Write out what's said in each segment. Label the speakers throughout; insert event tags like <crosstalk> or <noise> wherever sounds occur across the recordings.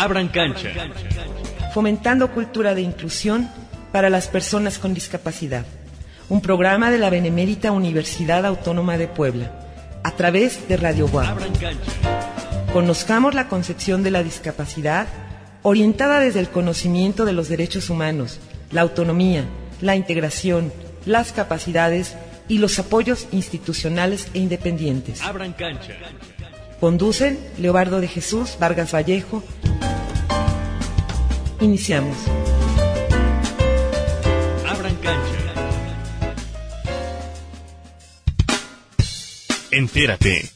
Speaker 1: Abran cancha.
Speaker 2: Fomentando cultura de inclusión para las personas con discapacidad. Un programa de la Benemérita Universidad Autónoma de Puebla, a través de Radio Guam. Conozcamos la concepción de la discapacidad orientada desde el conocimiento de los derechos humanos, la autonomía, la integración, las capacidades y los apoyos institucionales e independientes.
Speaker 1: Abran cancha.
Speaker 2: Conducen Leobardo de Jesús Vargas Vallejo. Iniciamos.
Speaker 1: Abran cancha. Entérate.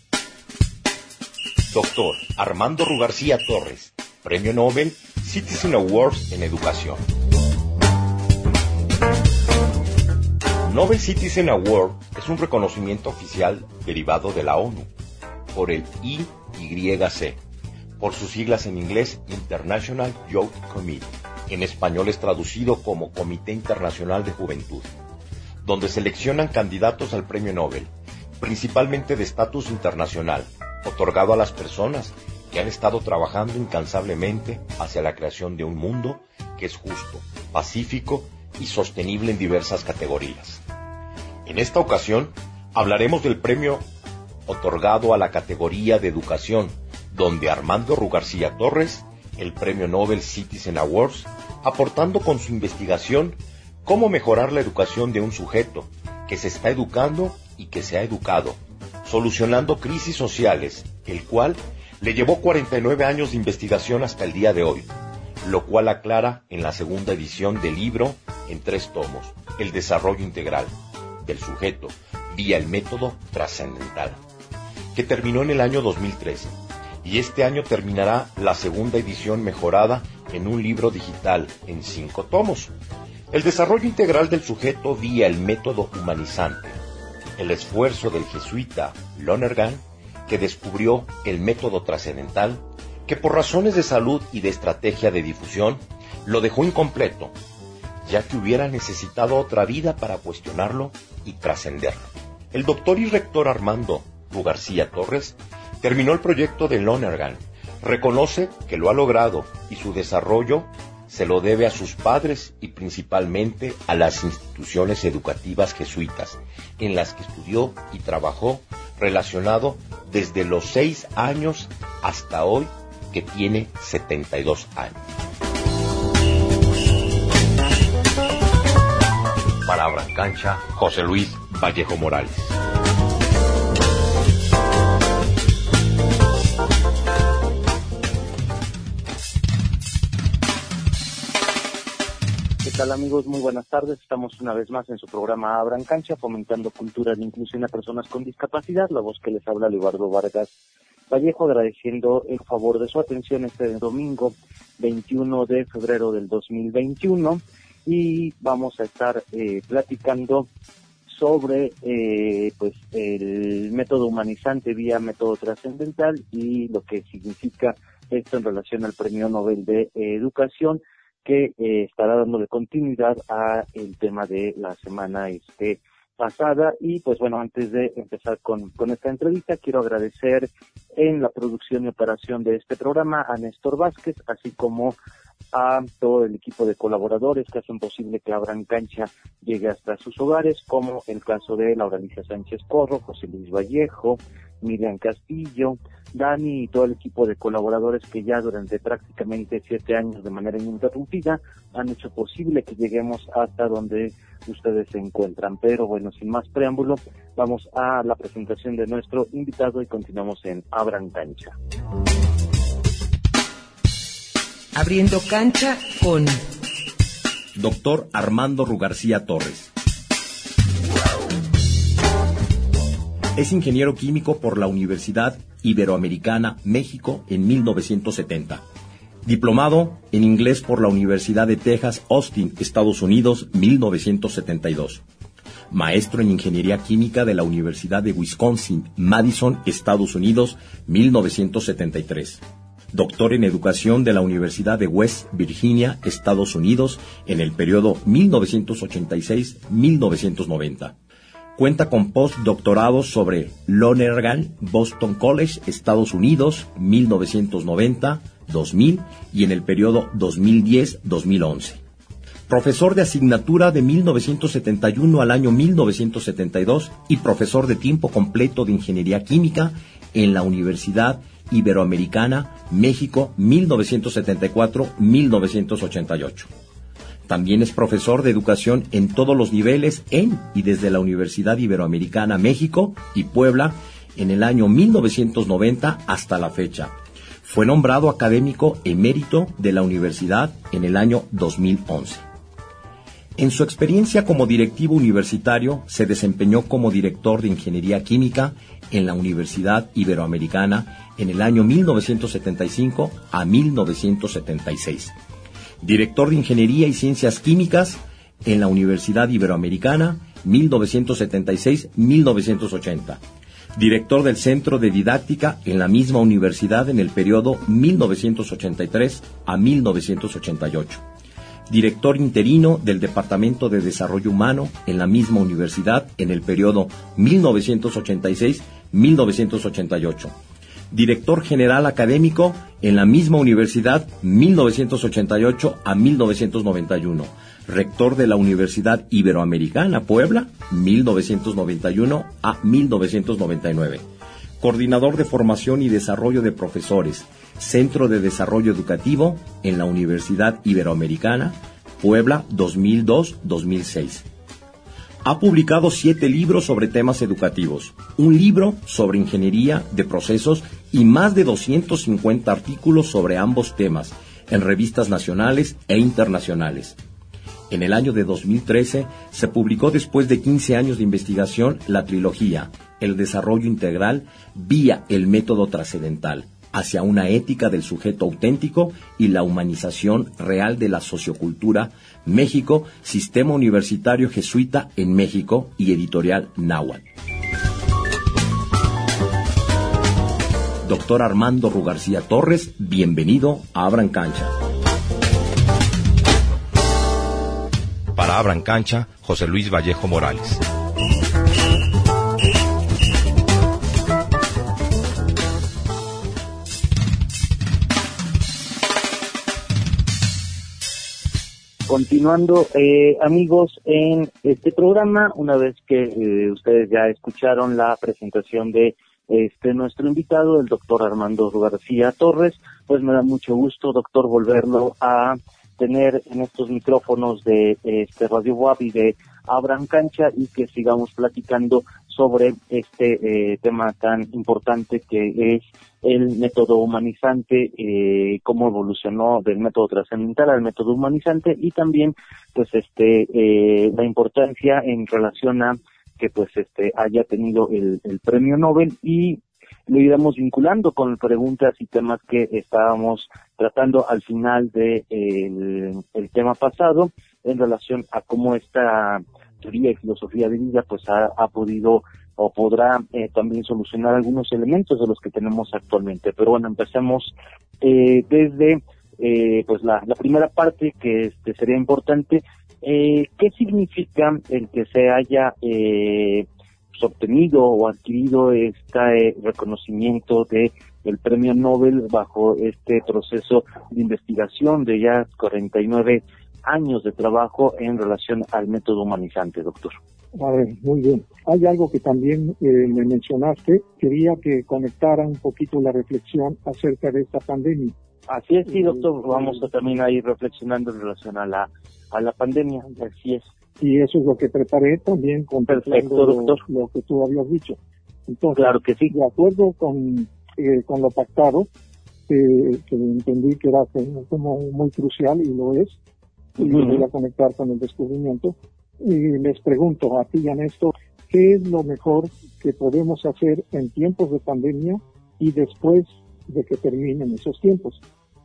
Speaker 3: Doctor Armando Rugarcía Torres, Premio Nobel Citizen Awards en Educación. Nobel Citizen Award es un reconocimiento oficial derivado de la ONU por el IYC, por sus siglas en inglés International Youth Committee. En español es traducido como Comité Internacional de Juventud, donde seleccionan candidatos al Premio Nobel, principalmente de estatus internacional, otorgado a las personas que han estado trabajando incansablemente hacia la creación de un mundo que es justo, pacífico y sostenible en diversas categorías. En esta ocasión hablaremos del premio otorgado a la categoría de educación, donde Armando Rugarcía Torres, el Premio Nobel Citizen Awards, aportando con su investigación cómo mejorar la educación de un sujeto que se está educando y que se ha educado, solucionando crisis sociales, el cual le llevó 49 años de investigación hasta el día de hoy, lo cual aclara en la segunda edición del libro en tres tomos, El desarrollo integral del sujeto vía el método trascendental, que terminó en el año 2013 y este año terminará la segunda edición mejorada en un libro digital en cinco tomos. El desarrollo integral del sujeto vía el método humanizante, el esfuerzo del jesuita Lonergan, que descubrió el método trascendental, que por razones de salud y de estrategia de difusión lo dejó incompleto ya que hubiera necesitado otra vida para cuestionarlo y trascenderlo. El doctor y rector Armando García Torres terminó el proyecto de Lonergan, reconoce que lo ha logrado y su desarrollo se lo debe a sus padres y principalmente a las instituciones educativas jesuitas, en las que estudió y trabajó relacionado desde los seis años hasta hoy que tiene 72 años. Palabra en cancha, José Luis Vallejo Morales.
Speaker 4: Tal amigos? Muy buenas tardes. Estamos una vez más en su programa Abran Cancha, fomentando cultura de inclusión a personas con discapacidad. La voz que les habla, Eduardo Vargas Vallejo, agradeciendo el favor de su atención este domingo 21 de febrero del 2021 y vamos a estar eh, platicando sobre eh, pues el método humanizante vía método trascendental y lo que significa esto en relación al Premio Nobel de Educación que eh, estará dándole continuidad a el tema de la semana este pasada. Y pues bueno antes de empezar con, con esta entrevista quiero agradecer en la producción y operación de este programa a Néstor Vázquez así como a todo el equipo de colaboradores que hacen posible que Abran Cancha llegue hasta sus hogares, como el caso de Lauralicia Sánchez Corro, José Luis Vallejo, Miriam Castillo, Dani y todo el equipo de colaboradores que ya durante prácticamente siete años de manera ininterrumpida han hecho posible que lleguemos hasta donde ustedes se encuentran. Pero bueno, sin más preámbulo, vamos a la presentación de nuestro invitado y continuamos en Abran Cancha.
Speaker 2: Abriendo cancha con
Speaker 3: Doctor Armando Rugarcía Torres. Es ingeniero químico por la Universidad Iberoamericana México en 1970. Diplomado en inglés por la Universidad de Texas, Austin, Estados Unidos, 1972. Maestro en Ingeniería Química de la Universidad de Wisconsin, Madison, Estados Unidos, 1973 doctor en educación de la Universidad de West Virginia, Estados Unidos, en el periodo 1986-1990. Cuenta con postdoctorados sobre Lonergan, Boston College, Estados Unidos, 1990, 2000 y en el periodo 2010-2011. Profesor de asignatura de 1971 al año 1972 y profesor de tiempo completo de Ingeniería Química en la Universidad Iberoamericana, México, 1974-1988. También es profesor de educación en todos los niveles en y desde la Universidad Iberoamericana, México y Puebla en el año 1990 hasta la fecha. Fue nombrado académico emérito de la universidad en el año 2011. En su experiencia como directivo universitario, se desempeñó como director de Ingeniería Química en la Universidad Iberoamericana en el año 1975 a 1976. Director de Ingeniería y Ciencias Químicas en la Universidad Iberoamericana 1976-1980. Director del Centro de Didáctica en la misma universidad en el periodo 1983 a 1988 director interino del Departamento de Desarrollo Humano en la misma universidad en el periodo 1986-1988. Director general académico en la misma universidad 1988 a 1991. Rector de la Universidad Iberoamericana Puebla 1991 a 1999. Coordinador de formación y desarrollo de profesores Centro de Desarrollo Educativo en la Universidad Iberoamericana, Puebla 2002-2006. Ha publicado siete libros sobre temas educativos, un libro sobre ingeniería de procesos y más de 250 artículos sobre ambos temas en revistas nacionales e internacionales. En el año de 2013 se publicó después de 15 años de investigación la trilogía El desarrollo integral vía el método trascendental hacia una ética del sujeto auténtico y la humanización real de la sociocultura, México, Sistema Universitario Jesuita en México y Editorial Náhuatl. Doctor Armando Rugarcía Torres, bienvenido a Abran Cancha.
Speaker 5: Para Abran Cancha, José Luis Vallejo Morales.
Speaker 4: Continuando, eh, amigos, en este programa, una vez que eh, ustedes ya escucharon la presentación de este nuestro invitado, el doctor Armando García Torres, pues me da mucho gusto, doctor, volverlo a tener en estos micrófonos de este Radio WAP y de Abran Cancha y que sigamos platicando sobre este eh, tema tan importante que es el método humanizante, eh, cómo evolucionó del método trascendental al método humanizante y también pues este eh, la importancia en relación a que pues este haya tenido el, premio Nobel y lo iremos vinculando con preguntas y temas que estábamos tratando al final de el tema pasado en relación a cómo esta teoría y filosofía de vida pues ha, podido o podrá eh, también solucionar algunos elementos de los que tenemos actualmente. Pero bueno, empecemos eh, desde eh, pues la, primera parte que este, sería importante. ¿Qué significa el que se haya pues, obtenido o adquirido este reconocimiento de el premio Nobel bajo este proceso de investigación de ya 49 años de trabajo en relación al método humanizante, doctor.
Speaker 6: A ver, muy bien. Hay algo que también eh, me mencionaste. Quería que conectara un poquito la reflexión acerca de esta pandemia.
Speaker 4: Así es, sí, doctor. Vamos a también a ir reflexionando en relación a la, a la pandemia. Así es.
Speaker 6: Y eso es lo que preparé también con
Speaker 4: Perfecto, doctor.
Speaker 6: Lo, que tú habías dicho.
Speaker 4: Entonces, claro que sí.
Speaker 6: De acuerdo con, eh, con lo pactado, eh, que entendí que era como muy crucial y lo es, y voy a conectar con el descubrimiento. Y les pregunto a ti y a Néstor, ¿qué es lo mejor que podemos hacer en tiempos de pandemia y después de que terminen esos tiempos?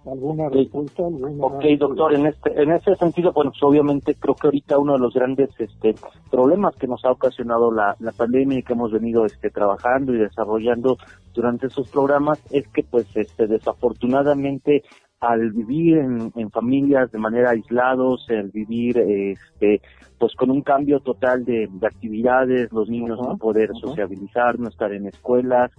Speaker 6: ¿Alguna respuesta?
Speaker 4: ok, doctor, en este en ese sentido, bueno, pues obviamente creo que ahorita uno de los grandes este problemas que nos ha ocasionado la, la pandemia y que hemos venido este trabajando y desarrollando durante esos programas es que pues este desafortunadamente al vivir en, en familias de manera aislados, el vivir este pues con un cambio total de, actividades, los niños no poder sociabilizar, no estar en escuelas,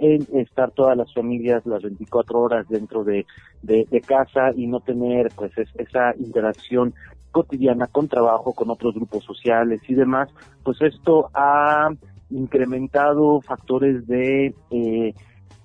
Speaker 4: en estar todas las familias las 24 horas dentro de, de, casa y no tener pues esa interacción cotidiana con trabajo, con otros grupos sociales y demás, pues esto ha incrementado factores de eh,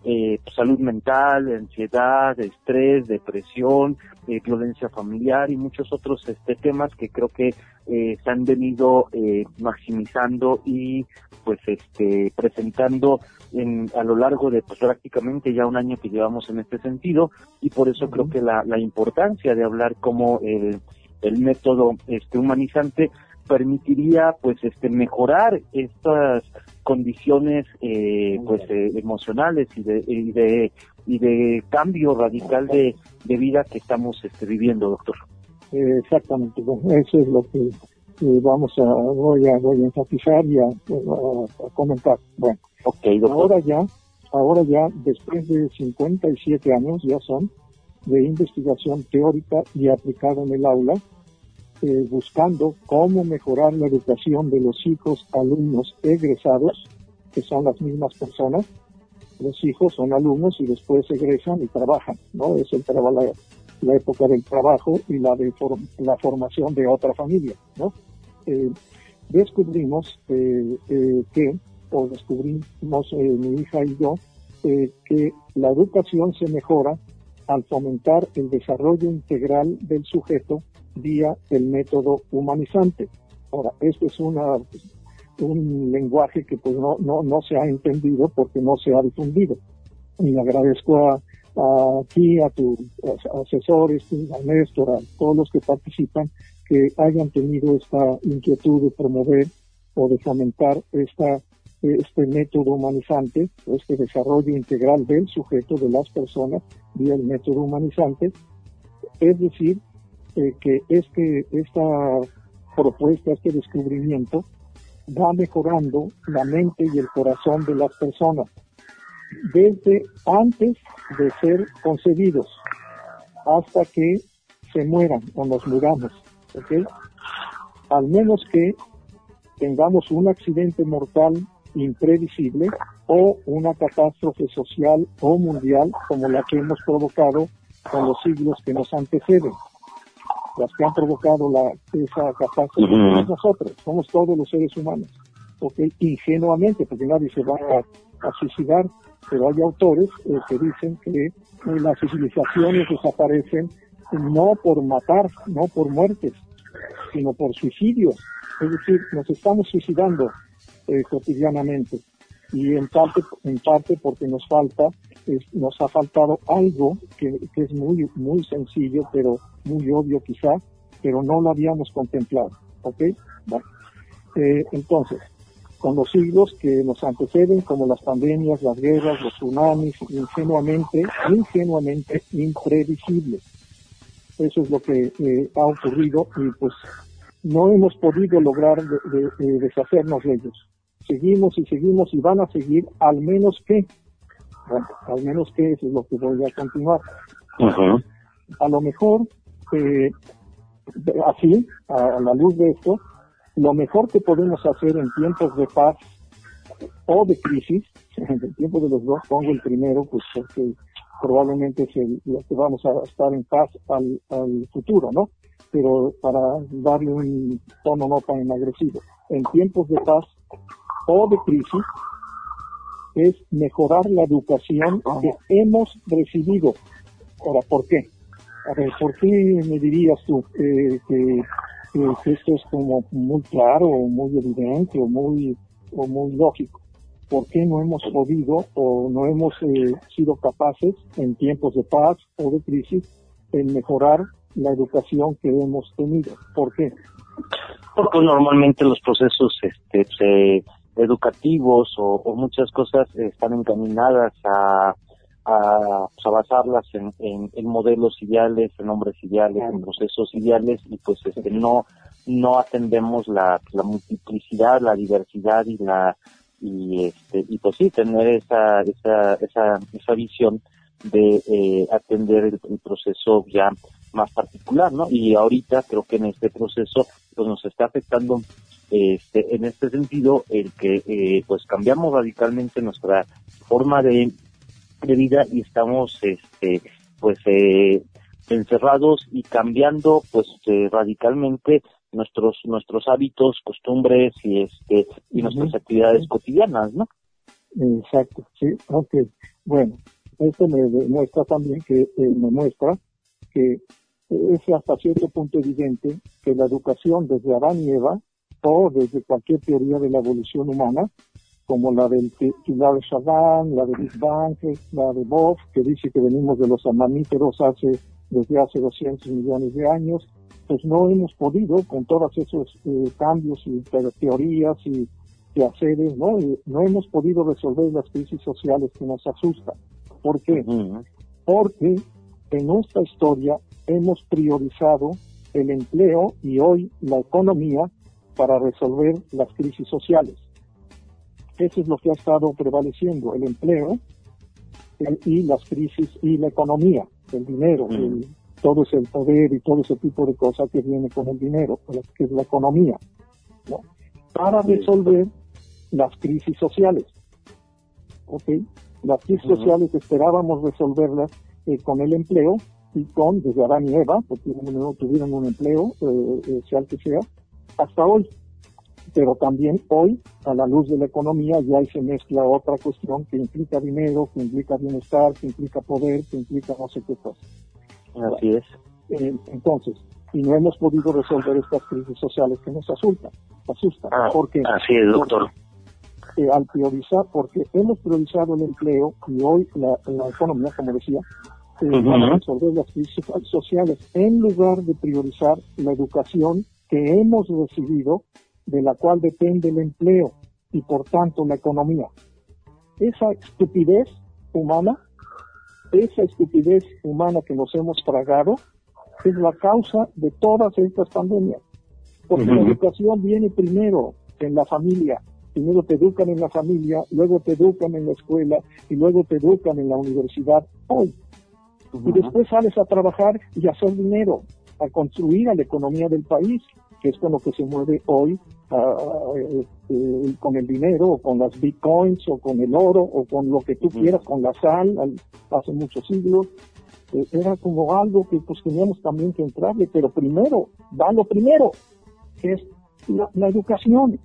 Speaker 4: eh, salud mental, ansiedad, estrés, depresión, eh, violencia familiar y muchos otros este, temas que creo que eh, se han venido eh, maximizando y pues este presentando en, a lo largo de pues, prácticamente ya un año que llevamos en este sentido. Y por eso creo que la, la importancia de hablar como el, el método este humanizante permitiría pues este mejorar estas condiciones eh, pues eh, emocionales y de, y de y de cambio radical de, de vida que estamos este, viviendo doctor.
Speaker 6: Exactamente. Bueno, eso es lo que vamos a voy a voy a enfatizar y a, comentar. Bueno
Speaker 4: okay,
Speaker 6: ahora ya ahora ya después de 57 años ya son de investigación teórica y aplicada en el aula eh, buscando cómo mejorar la educación de los hijos, alumnos egresados, que son las mismas personas. Los hijos son alumnos y después egresan y trabajan, ¿no? Es el la, la época del trabajo y la de la formación de otra familia, ¿no? Eh, descubrimos eh, que, o descubrimos mi hija y yo, que la educación se mejora al fomentar el desarrollo integral del sujeto vía el método humanizante. Ahora, este es una, un lenguaje que pues no, no, no se ha entendido porque no se ha difundido. Y agradezco a, aquí a tus asesores, a Néstor, a todos los que participan, que hayan tenido esta inquietud de promover o de fomentar esta, este método humanizante, este desarrollo integral del sujeto, de las personas, vía el método humanizante, es decir, eh, que este, esta propuesta, este descubrimiento, va mejorando la mente y el corazón de las personas desde antes de ser concebidos hasta que se mueran o nos muramos, ¿ok? Al menos que tengamos un accidente mortal imprevisible o una catástrofe social o mundial como la que hemos provocado con los siglos que nos anteceden las que han provocado la, esa catástrofe somos nosotros, somos todos los seres humanos. porque Ingenuamente, porque nadie se va a, suicidar, pero hay autores eh, que dicen que eh, las civilizaciones desaparecen no por matar, no por muertes, sino por suicidios. Es decir, nos estamos suicidando eh, cotidianamente y en parte, en parte porque nos falta, nos ha faltado algo que, es muy, muy sencillo, pero muy obvio quizá, pero no lo habíamos contemplado. ¿Ok? Eh, entonces, con los siglos que nos anteceden, como las pandemias, las guerras, los tsunamis, ingenuamente, ingenuamente imprevisibles. Eso es lo que eh, ha ocurrido y pues no hemos podido lograr deshacernos de ellos. Seguimos y seguimos y van a seguir al menos que, al menos que eso es lo que voy a continuar. A lo mejor eh, así, a, la luz de esto, lo mejor que podemos hacer en tiempos de paz o de crisis, <laughs> en el tiempo de los dos, pongo el primero, pues porque probablemente es el, lo que vamos a estar en paz al, al futuro, ¿no? Pero para darle un tono no tan agresivo. En tiempos de paz o de crisis, es mejorar la educación que hemos recibido. Ahora, ¿por qué? A ver, ¿por qué me dirías tú que, esto es como muy claro, o muy evidente, o muy, o muy lógico? ¿Por qué no hemos podido o no hemos eh, sido capaces en tiempos de paz o de crisis en mejorar la educación que hemos tenido? ¿Por qué?
Speaker 4: Porque normalmente los procesos este, educativos o, muchas cosas están encaminadas a a, pues, a basarlas en, en, modelos ideales, en hombres ideales, en procesos ideales y pues este no no atendemos la, la multiplicidad, la diversidad y la y este y pues sí tener esa esa esa, esa visión de eh, atender el, proceso ya más particular, ¿no? Y ahorita creo que en este proceso pues nos está afectando este, en este sentido el que eh, pues cambiamos radicalmente nuestra forma de, de vida y estamos este pues eh, encerrados y cambiando pues eh, radicalmente nuestros nuestros hábitos, costumbres y este y nuestras actividades cotidianas, ¿no?
Speaker 6: Exacto, sí, ok. Bueno, esto me demuestra también que eh, me muestra que es hasta cierto punto evidente que la educación desde Adán y Eva o desde cualquier teoría de la evolución humana, como la del pilar Chagall, la de Big Bang, la de Bob, que dice que venimos de los mamíferos hace desde hace 200 millones de años, pues no hemos podido, con todos esos eh, cambios y teorías y quehaceres, ¿no? no hemos podido resolver las crisis sociales que nos asustan. ¿Por qué? Porque en nuestra historia hemos priorizado el empleo y hoy la economía para resolver las crisis sociales. Eso es lo que ha estado prevaleciendo, el empleo y las crisis y la economía, el dinero, todo ese poder y todo ese tipo de cosas que viene con el dinero, que es la economía, para resolver las crisis sociales. ¿Ok? Las crisis sociales esperábamos resolverlas eh, con el empleo y con, desde Adán y Eva, porque no tuvieron un empleo, eh, eh, sea el que sea, hasta hoy. Pero también hoy, a la luz de la economía, ya ahí se mezcla otra cuestión que implica dinero, que implica bienestar, que implica poder, que implica no sé qué cosa.
Speaker 4: Así es.
Speaker 6: Eh, entonces, y no hemos podido resolver estas crisis sociales que nos asustan. asustan
Speaker 4: ah,
Speaker 6: porque,
Speaker 4: así es, doctor.
Speaker 6: Eh, al priorizar, porque hemos priorizado el empleo y hoy la, economía, como decía, eh, para resolver las crisis sociales, en lugar de priorizar la educación que hemos recibido, de la cual depende el empleo y por tanto la economía. Esa estupidez humana esa estupidez humana que nos hemos tragado es la causa de todas estas pandemias. Porque la educación viene primero en la familia. Primero te educan en la familia, luego te educan en la escuela y luego te educan en la universidad hoy. Y después sales a trabajar y a hacer dinero, a construir a la economía del país, que es con lo que se mueve hoy este, con el dinero o con las bitcoins o con el oro o con lo que tú quieras, con la sal, hace muchos siglos. Eh, era como algo que pues teníamos también que entrarle, pero primero, va lo primero, que es la, educación.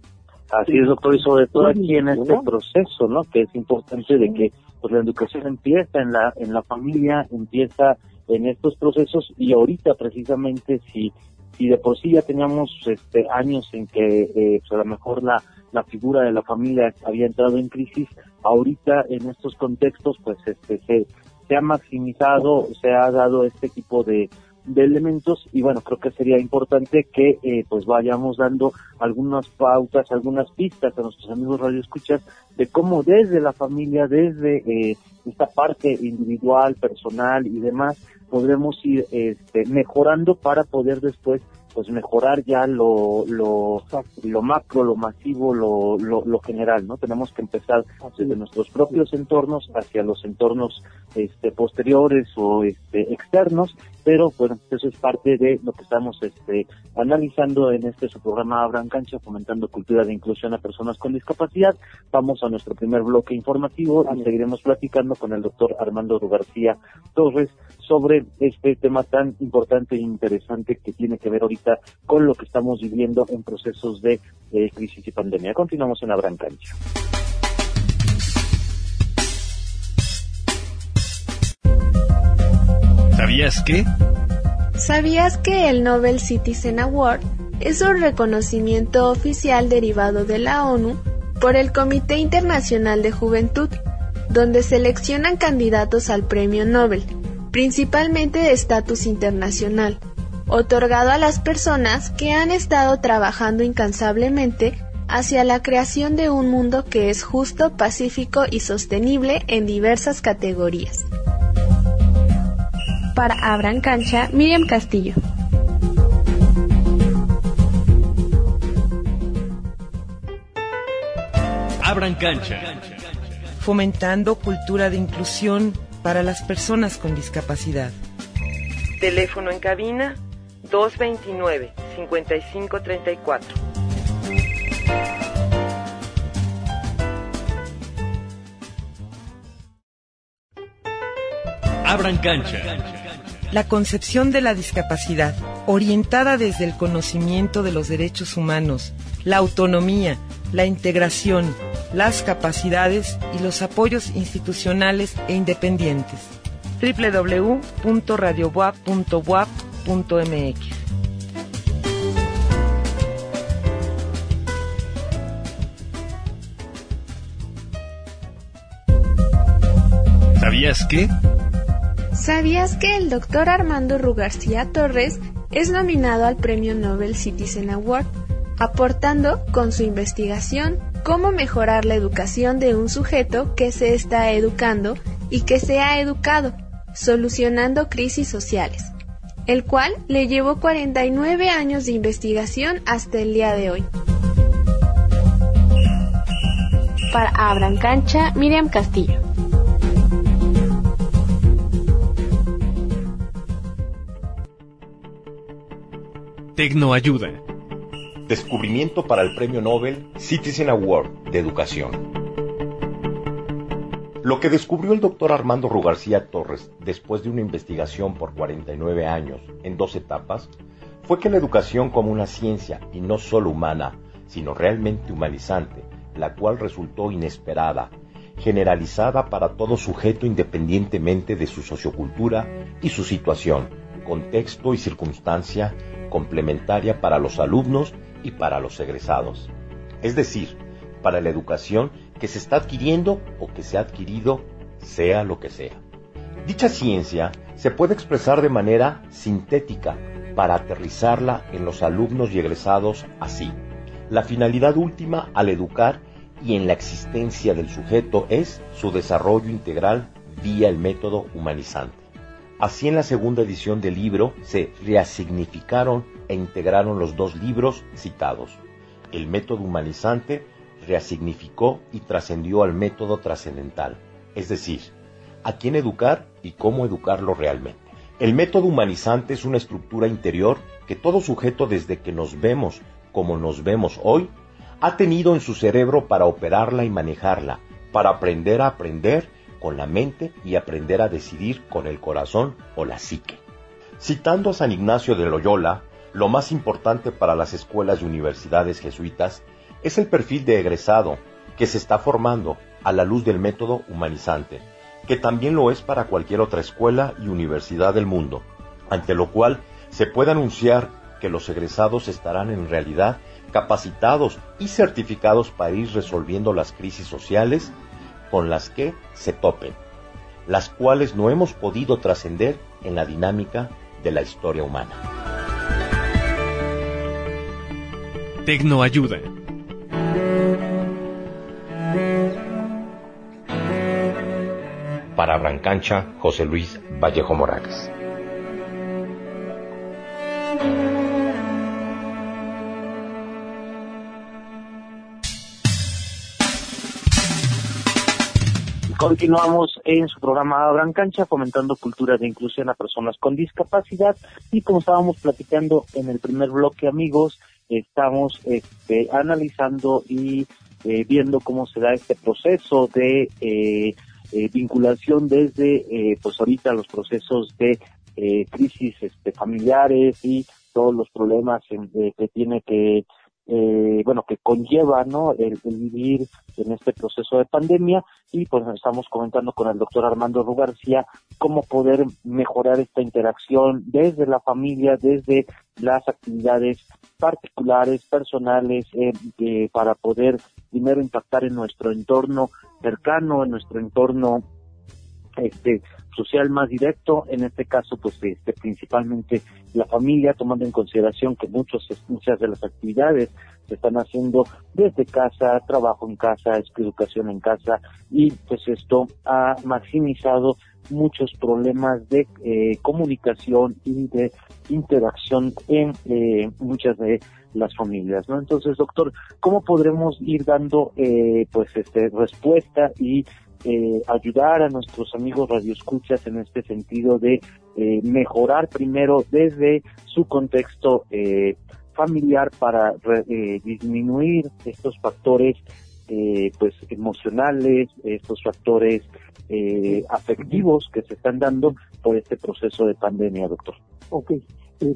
Speaker 4: Así es, doctor, y sobre todo aquí en este proceso, ¿no? Que es importante de que pues la educación empieza en la en la familia, empieza en estos procesos y ahorita precisamente si y de por sí ya teníamos este, años en que eh, pues a lo mejor la, la figura de la familia había entrado en crisis, ahorita en estos contextos pues este se, se ha maximizado, se ha dado este tipo de, de elementos y bueno, creo que sería importante que eh, pues vayamos dando algunas pautas, algunas pistas a nuestros amigos radioescuchas de cómo desde la familia, desde eh, esta parte individual, personal y demás, podremos ir este, mejorando para poder después pues mejorar ya lo, lo, lo macro, lo masivo, lo, lo, general, ¿no? Tenemos que empezar desde nuestros propios entornos hacia los entornos este, posteriores o este, externos, pero bueno, eso es parte de lo que estamos este, analizando en este su programa Abran Cancha, fomentando cultura de inclusión a personas con discapacidad. Vamos a nuestro primer bloque informativo y seguiremos platicando con el doctor Armando García Torres sobre este tema tan importante e interesante que tiene que ver ahorita con lo que estamos viviendo en procesos de crisis y pandemia. Continuamos en la Cancha.
Speaker 1: ¿Sabías que?
Speaker 7: ¿Sabías que el Nobel Citizen Award es un reconocimiento oficial derivado de la ONU por el Comité Internacional de Juventud, donde seleccionan candidatos al Premio Nobel? principalmente de estatus internacional, otorgado a las personas que han estado trabajando incansablemente hacia la creación de un mundo que es justo, pacífico y sostenible en diversas categorías. Para Abran Cancha, Miriam Castillo.
Speaker 1: Abran Cancha.
Speaker 2: Fomentando cultura de inclusión para las personas con discapacidad. Teléfono en cabina 229-5534.
Speaker 1: Abran cancha.
Speaker 2: La concepción de la discapacidad, orientada desde el conocimiento de los derechos humanos, la autonomía, la integración, las capacidades y los apoyos institucionales e independientes. www.radiobuap.buap.mx
Speaker 1: ¿Sabías qué?
Speaker 7: ¿Sabías que el doctor Armando Rugarcía Torres es nominado al Premio Nobel Citizen Award, aportando con su investigación cómo mejorar la educación de un sujeto que se está educando y que se ha educado, solucionando crisis sociales, el cual le llevó 49 años de investigación hasta el día de hoy. Para Abran Cancha, Miriam Castillo.
Speaker 1: Tecnoayuda.
Speaker 3: Descubrimiento para el Premio Nobel Citizen Award de Educación. Lo que descubrió el doctor Armando Rugarcía Torres después de una investigación por 49 años en dos etapas fue que la educación como una ciencia y no solo humana, sino realmente humanizante, la cual resultó inesperada, generalizada para todo sujeto independientemente de su sociocultura y su situación, contexto y circunstancia, complementaria para los alumnos y para los egresados. Es decir, para la educación que se está adquiriendo o que se ha adquirido, sea lo que sea. Dicha ciencia se puede expresar de manera sintética para aterrizarla en los alumnos y egresados así. La finalidad última al educar y en la existencia del sujeto es su desarrollo integral vía el método humanizante. Así en la segunda edición del libro se reasignificaron e integraron los dos libros citados. El método humanizante reasignificó y trascendió al método trascendental, es decir, a quién educar y cómo educarlo realmente. El método humanizante es una estructura interior que todo sujeto desde que nos vemos como nos vemos hoy ha tenido en su cerebro para operarla y manejarla, para aprender a aprender con la mente y aprender a decidir con el corazón o la psique. Citando a San Ignacio de Loyola, lo más importante para las escuelas y universidades jesuitas es el perfil de egresado que se está formando a la luz del método humanizante, que también lo es para cualquier otra escuela y universidad del mundo, ante lo cual se puede anunciar que los egresados estarán en realidad capacitados y certificados para ir resolviendo las crisis sociales con las que se topen, las cuales no hemos podido trascender en la dinámica de la historia humana.
Speaker 1: Tecnoayuda.
Speaker 3: Para Brancancha, José Luis Vallejo Morales.
Speaker 4: Continuamos en su programa Abran Cancha, fomentando cultura de inclusión a personas con discapacidad. Y como estábamos platicando en el primer bloque, amigos, estamos este, analizando y eh, viendo cómo se da este proceso de eh, eh, vinculación desde, pues ahorita los procesos de crisis este, familiares y todos los problemas que tiene que eh, bueno, que conlleva, ¿no? El, vivir en este proceso de pandemia y pues estamos comentando con el doctor Armando Rugarcía cómo poder mejorar esta interacción desde la familia, desde las actividades particulares, personales, eh, eh, para poder primero impactar en nuestro entorno cercano, en nuestro entorno este social más directo, en este caso pues este principalmente la familia, tomando en consideración que muchos muchas de las actividades se están haciendo desde casa, trabajo en casa, educación en casa y pues esto ha maximizado muchos problemas de eh, comunicación y de interacción en eh, muchas de las familias, ¿no? Entonces, doctor, ¿cómo podremos ir dando, eh, pues, este, respuesta y eh, ayudar a nuestros amigos radioescuchas en este sentido de eh, mejorar primero desde su contexto eh, familiar para eh, disminuir estos factores eh, pues emocionales, estos factores eh, afectivos que se están dando por este proceso de pandemia, doctor.
Speaker 6: Ok,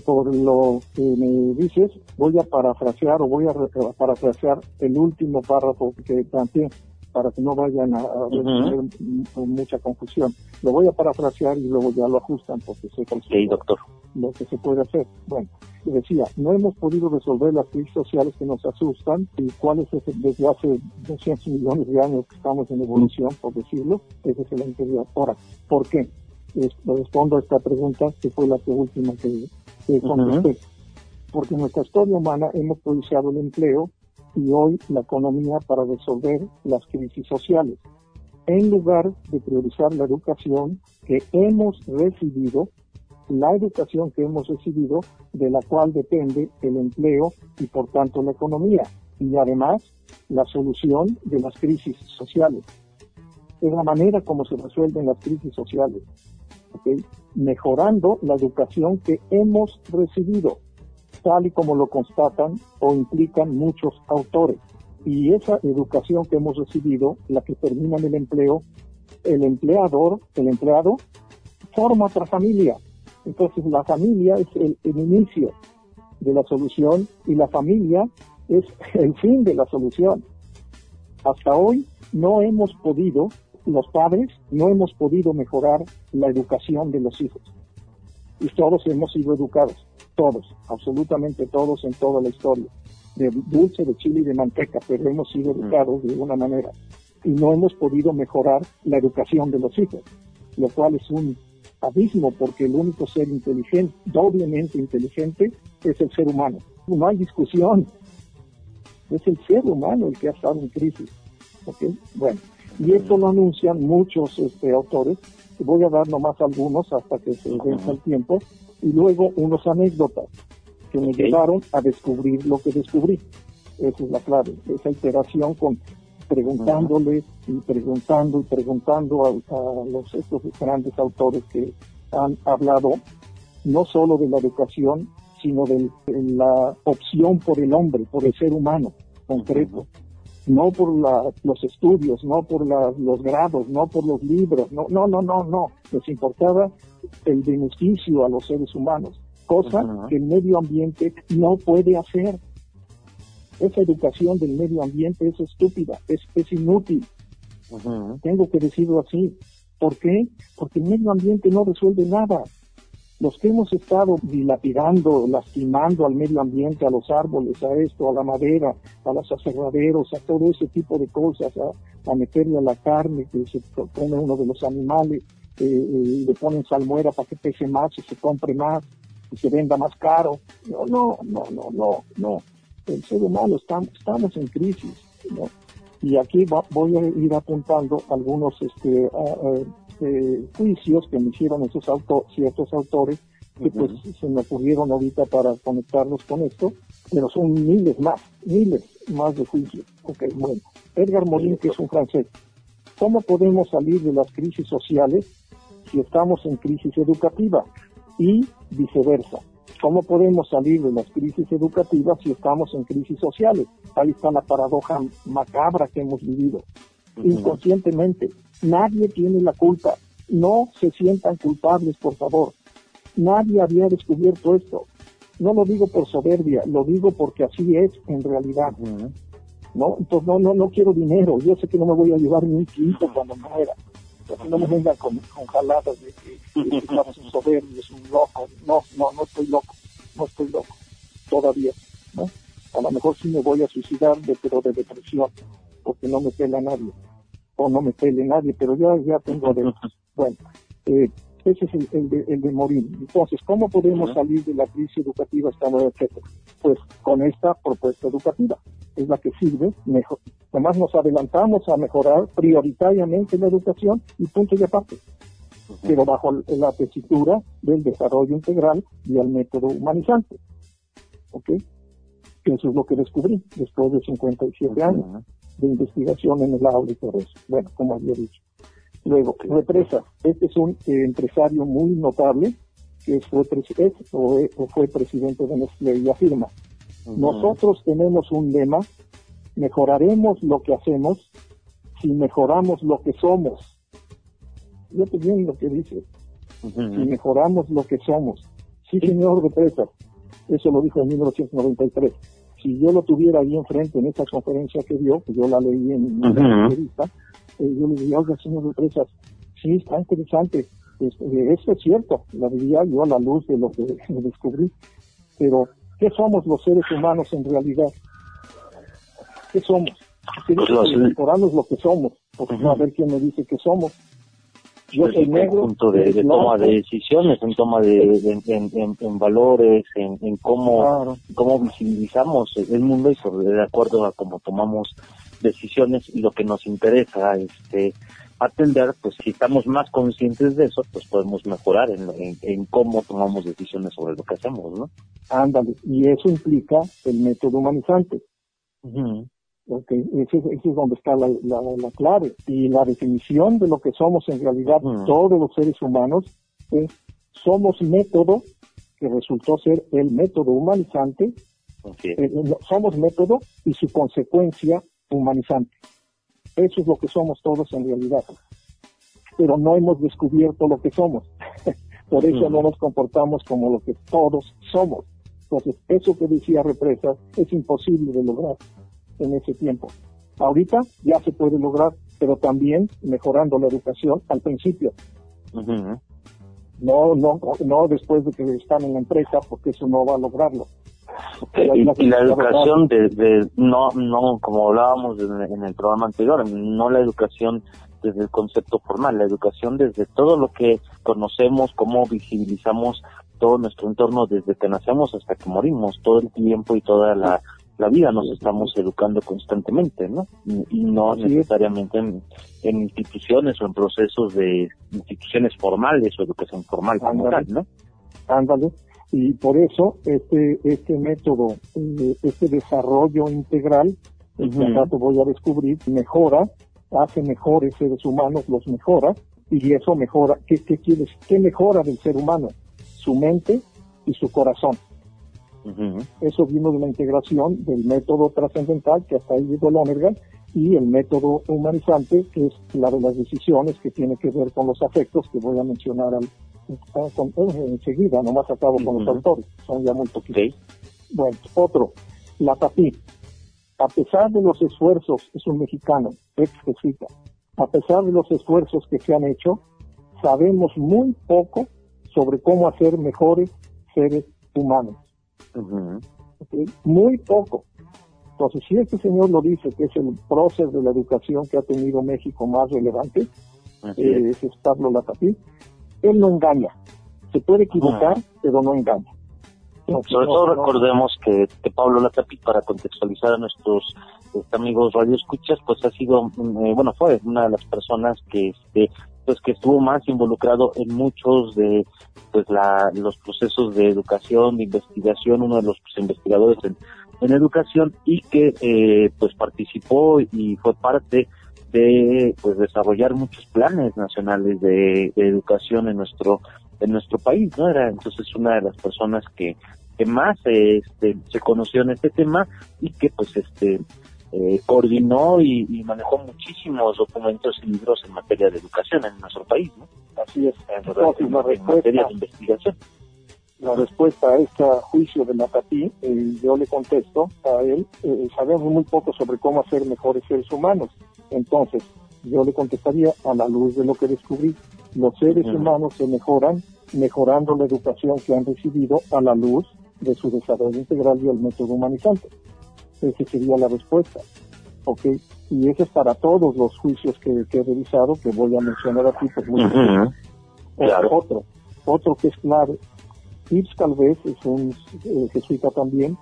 Speaker 6: por lo que me dices, voy a parafrasear o voy a parafrasear el último párrafo que planteé para que no vayan a, a tener m- mucha confusión. Lo voy a parafrasear y luego ya lo ajustan porque sé que
Speaker 4: Sí, doctor.
Speaker 6: lo que se puede hacer. Bueno, decía, no hemos podido resolver las crisis sociales que nos asustan y cuál es ese, desde hace 200 millones de años que estamos en evolución, por decirlo, ese es el anterior. Ahora, ¿por qué? Es- respondo a esta pregunta que fue la que última que, que contesté. Porque en nuestra historia humana hemos priorizado el empleo y hoy la economía para resolver las crisis sociales, en lugar de priorizar la educación que hemos recibido la educación que hemos recibido, de la cual depende el empleo y por tanto la economía, y además la solución de las crisis sociales. Es la manera como se resuelven las crisis sociales, mejorando la educación que hemos recibido, tal y como lo constatan o implican muchos autores. Y esa educación que hemos recibido, la que termina en el empleo, el empleador, el empleado, forma otra familia, entonces la familia es el, el inicio de la solución y la familia es el fin de la solución. Hasta hoy no hemos podido, los padres, no hemos podido mejorar la educación de los hijos. Y todos hemos sido educados, todos, absolutamente todos en toda la historia, de dulce, de chile y de manteca, pero hemos sido educados de alguna manera. Y no hemos podido mejorar la educación de los hijos, lo cual es un abismo porque el único ser inteligente, doblemente inteligente, es el ser humano. No hay discusión. Es el ser humano el que ha estado en crisis. Bueno, y esto lo anuncian muchos este, autores. Voy a dar nomás algunos hasta que se venza el tiempo. Y luego unos anécdotas que me llevaron a descubrir lo que descubrí. Esa es la clave. Esa iteración con preguntándole y preguntando y preguntando a, a los estos grandes autores que han hablado no solo de la educación, sino de, la opción por el hombre, por el ser humano concreto, no por la- los estudios, no por la- los grados, no por los libros, no, no, no, no, no, les importaba el beneficio a los seres humanos, cosa que el medio ambiente no puede hacer esa educación del medio ambiente es estúpida, es, es inútil. Tengo que decirlo así. ¿Por qué? Porque el medio ambiente no resuelve nada. Los que hemos estado dilapidando, lastimando al medio ambiente, a los árboles, a esto, a la madera, a los aserraderos, a todo ese tipo de cosas, a, a meterle a la carne que se come uno de los animales, eh, eh, le ponen salmuera para que pese más y se compre más y se venda más caro. No, no, no, no, no, no el ser humano estamos, estamos en crisis. Y aquí va- voy a ir apuntando algunos este, eh, juicios que me hicieron esos auto- ciertos autores que pues se me ocurrieron ahorita para conectarlos con esto, pero son miles más, miles más de juicios. Ok, bueno. Edgar Morin, que es un francés. ¿Cómo podemos salir de las crisis sociales si estamos en crisis educativa? Y viceversa. ¿Cómo podemos salir de las crisis educativas si estamos en crisis sociales? Ahí está la paradoja macabra que hemos vivido. Inconscientemente, nadie tiene la culpa. No se sientan culpables, por favor. Nadie había descubierto esto. No lo digo por soberbia, lo digo porque así es en realidad. ¿no? Entonces no, no, no quiero dinero. Yo sé que no me voy a llevar ni un quinto cuando muera. Entonces, no me vengan con, con jaladas de que, estamos un soberbio, es un loco. No, no, no estoy loco. No estoy loco. Todavía, ¿no? A lo mejor sí me voy a suicidar, de, pero de depresión, porque no me pela nadie. O no me pele nadie, pero ya, ya tengo de... <laughs> Bueno, eh, ese es el, el de, el de morir. Entonces, ¿cómo podemos salir de la crisis educativa, esta nueva, etcétera? Pues con esta propuesta educativa. Es la que sirve mejor. Además nos adelantamos a mejorar prioritariamente la educación y punto y aparte. Pero bajo la tesitura del desarrollo integral y el método humanizante. ¿Ok? Eso es lo que descubrí después de 57 años de investigación en el aula y todo eso. Bueno, como había dicho. Luego, Represa, este es un eh, empresario muy notable que fue, es, o, o, fue presidente de Nestlé y afirma, nosotros tenemos un lema, mejoraremos lo que hacemos si mejoramos lo que somos. Yo te bien lo que dice, si mejoramos lo que somos. Sí, señor Represa, eso lo dijo en 1993 si yo lo tuviera ahí enfrente en esa conferencia que dio, que yo la leí en una entrevista, eh, yo le diría, oiga, señor Represas, sí, está interesante, eh, eso es cierto, la diría yo a la luz de lo que <laughs> descubrí, pero ¿qué somos los seres humanos en realidad? ¿Qué somos? Tenemos pues que mejorarnos lo que somos, porque a ver quién me dice que somos
Speaker 4: yo soy negro. punto de, toma de decisiones, en toma de, en, valores, en, cómo, cómo visibilizamos el mundo y sobre de acuerdo a cómo tomamos decisiones y lo que nos interesa este atender, pues si estamos más conscientes de eso, pues podemos mejorar en, cómo tomamos decisiones sobre lo que hacemos, ¿no?
Speaker 6: Ándale, y eso implica el método humanizante. Okay, ese, ese, es donde está la, la, clave. Y la definición de lo que somos en realidad todos los seres humanos es somos método, que resultó ser el método humanizante, eh, somos método y su consecuencia humanizante. Eso es lo que somos todos en realidad. Pero no hemos descubierto lo que somos. <laughs> Por eso no nos comportamos como lo que todos somos. Entonces, eso que decía Represa es imposible de lograr en ese tiempo. Ahorita ya se puede lograr, pero también mejorando la educación al principio. No, no, no después de que están en la empresa, porque eso no va a lograrlo.
Speaker 4: y, la educación de, no, no, como hablábamos en, el programa anterior, no la educación desde el concepto formal, la educación desde todo lo que conocemos, cómo visibilizamos todo nuestro entorno desde que nacemos hasta que morimos, todo el tiempo y toda la la vida nos estamos educando constantemente, ¿no? Y, no necesariamente en, instituciones o en procesos de instituciones formales o educación formal como tal, ¿no?
Speaker 6: Ándale. Y por eso este este método, eh, este desarrollo integral, que rato voy a descubrir, mejora, hace mejores seres humanos, los mejora, y eso mejora, ¿qué, qué quieres? ¿Qué mejora del ser humano? Su mente y su corazón. Eso vino de la integración del método trascendental, que hasta ahí llegó Lonergan, y el método humanizante, que es la de las decisiones, que tiene que ver con los afectos, que voy a mencionar al, eh, enseguida, nomás acabo con los autores, son ya muy poquitos. Bueno, otro, la TAPI. A pesar de los esfuerzos, es un mexicano, ex jesuita, a pesar de los esfuerzos que se han hecho, sabemos muy poco sobre cómo hacer mejores seres humanos. Muy poco. Entonces, si este señor lo dice, que es el prócer de la educación que ha tenido México más relevante, eh, ese es Pablo Latapí, él no engaña. Se puede equivocar, pero no engaña.
Speaker 4: Sobre todo recordemos que, Pablo Latapí, para contextualizar a nuestros este, amigos radioescuchas, pues ha sido, mm, eh, bueno, fue una de las personas que este, pues que estuvo más involucrado en muchos de pues la, los procesos de educación, de investigación, uno de los pues, investigadores en, educación y que eh, pues participó y fue parte de pues desarrollar muchos planes nacionales de, educación en nuestro en nuestro país, ¿no? Era entonces una de las personas que, que más este, se conoció en este tema y que pues este eh, coordinó y, manejó muchísimos documentos y libros en materia de educación en nuestro país, ¿no?
Speaker 6: Así es. En, la materia de investigación. La respuesta a este juicio de Matapí, eh, yo le contesto a él, eh, sabemos muy poco sobre cómo hacer mejores seres humanos. Entonces, yo le contestaría a la luz de lo que descubrí, los seres humanos se mejoran mejorando la educación que han recibido a la luz de su desarrollo integral y el método humanizante. Esa sería la respuesta. ¿Ok? Y eso es para todos los juicios que, he revisado, que voy a mencionar aquí, pues muy Otro, otro que es clave. Yves Calvez es un eh, jesuita también,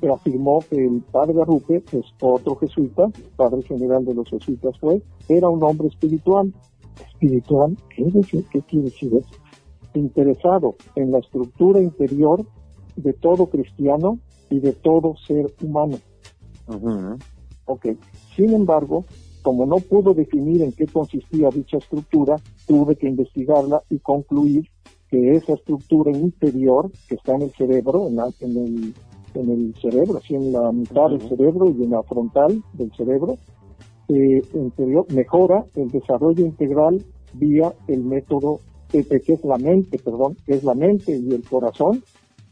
Speaker 6: que afirmó que el padre Arrupe, que es otro jesuita, padre general de los jesuitas fue, era un hombre espiritual. ¿Espiritual? ¿Qué, qué quiere decir eso? Interesado en la estructura interior de todo cristiano y de todo ser humano. Ok. Sin embargo, como no pudo definir en qué consistía dicha estructura, tuve que investigarla y concluir que esa estructura interior que está en el cerebro, en, en, el, en el cerebro, así en la mitad del cerebro y en la frontal del cerebro, eh, interior, mejora el desarrollo integral vía el método, eh, que es la mente, perdón, que es la mente y el corazón,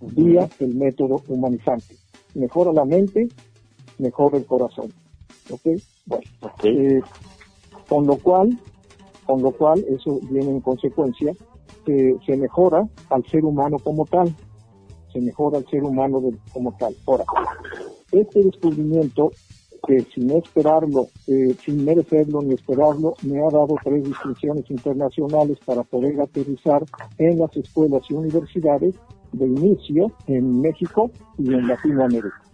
Speaker 6: vía el método humanizante. Mejora la mente, mejora el corazón. ¿Ok? Bueno, eh, con lo cual, con lo cual, eso viene en consecuencia, que se mejora al ser humano como tal. Se mejora al ser humano como tal. Ahora, este descubrimiento que sin esperarlo, eh, sin merecerlo ni esperarlo, me ha dado tres distinciones internacionales para poder aterrizar en las escuelas y universidades de inicio en México y en Latinoamérica.